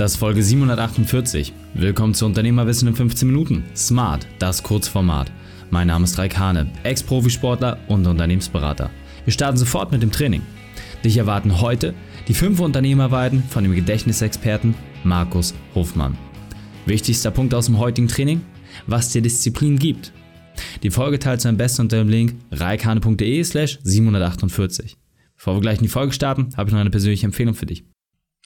Das ist Folge 748. Willkommen zu Unternehmerwissen in 15 Minuten. Smart, das Kurzformat. Mein Name ist Raikane, Ex-Profisportler und Unternehmensberater. Wir starten sofort mit dem Training. Dich erwarten heute die fünf Unternehmerweiden von dem Gedächtnisexperten Markus Hofmann. Wichtigster Punkt aus dem heutigen Training, was dir Disziplin gibt. Die Folge teilst du am besten unter dem Link reikane.de slash 748. Bevor wir gleich in die Folge starten, habe ich noch eine persönliche Empfehlung für dich.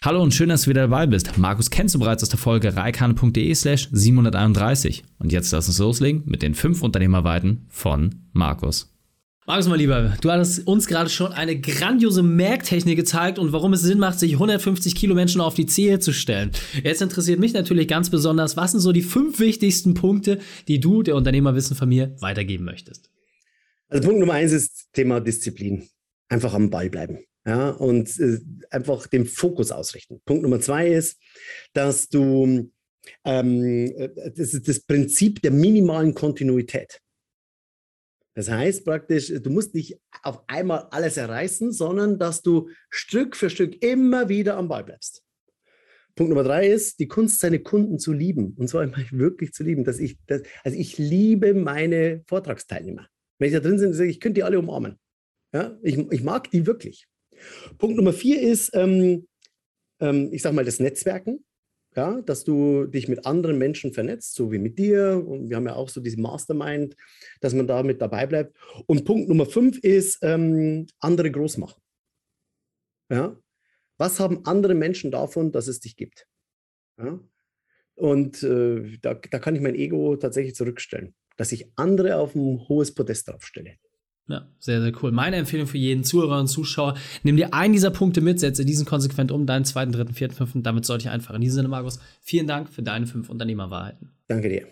Hallo und schön, dass du wieder dabei bist. Markus kennst du bereits aus der Folge reikane.de slash 731. Und jetzt lass uns loslegen mit den fünf Unternehmerweiten von Markus. Markus, mein Lieber, du hattest uns gerade schon eine grandiose Merktechnik gezeigt und warum es Sinn macht, sich 150 Kilo Menschen auf die Zehe zu stellen. Jetzt interessiert mich natürlich ganz besonders, was sind so die fünf wichtigsten Punkte, die du, der Unternehmerwissen von mir, weitergeben möchtest? Also Punkt Nummer eins ist Thema Disziplin. Einfach am Ball bleiben ja, und äh, einfach den Fokus ausrichten. Punkt Nummer zwei ist, dass du ähm, äh, das ist das Prinzip der minimalen Kontinuität. Das heißt praktisch, du musst nicht auf einmal alles erreißen, sondern dass du Stück für Stück immer wieder am Ball bleibst. Punkt Nummer drei ist, die Kunst, seine Kunden zu lieben. Und zwar wirklich zu lieben. Dass ich, dass, also ich liebe meine Vortragsteilnehmer. Wenn ich da drin bin, ich könnte die alle umarmen. Ja, ich, ich mag die wirklich. Punkt Nummer vier ist, ähm, ähm, ich sage mal, das Netzwerken. Ja, dass du dich mit anderen Menschen vernetzt, so wie mit dir. Und wir haben ja auch so diese Mastermind, dass man da mit dabei bleibt. Und Punkt Nummer fünf ist, ähm, andere groß machen. Ja? Was haben andere Menschen davon, dass es dich gibt? Ja? Und äh, da, da kann ich mein Ego tatsächlich zurückstellen, dass ich andere auf ein hohes Podest draufstelle. Ja, sehr, sehr cool. Meine Empfehlung für jeden Zuhörer und Zuschauer, nimm dir einen dieser Punkte mit, setze diesen konsequent um, deinen zweiten, dritten, vierten, fünften, damit sollte ich einfach. In diesem Sinne, Markus, vielen Dank für deine fünf Unternehmerwahrheiten. Danke dir.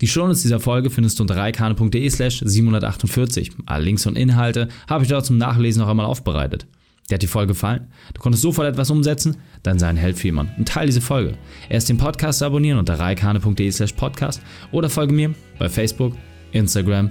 Die Shownotes dieser Folge findest du unter reikane.de slash 748. Alle Links und Inhalte habe ich dort zum Nachlesen noch einmal aufbereitet. Dir hat die Folge gefallen? Du konntest sofort etwas umsetzen? Dann sei ein Held für jemanden und teile diese Folge. Erst den Podcast abonnieren unter reikane.de slash podcast oder folge mir bei Facebook, Instagram,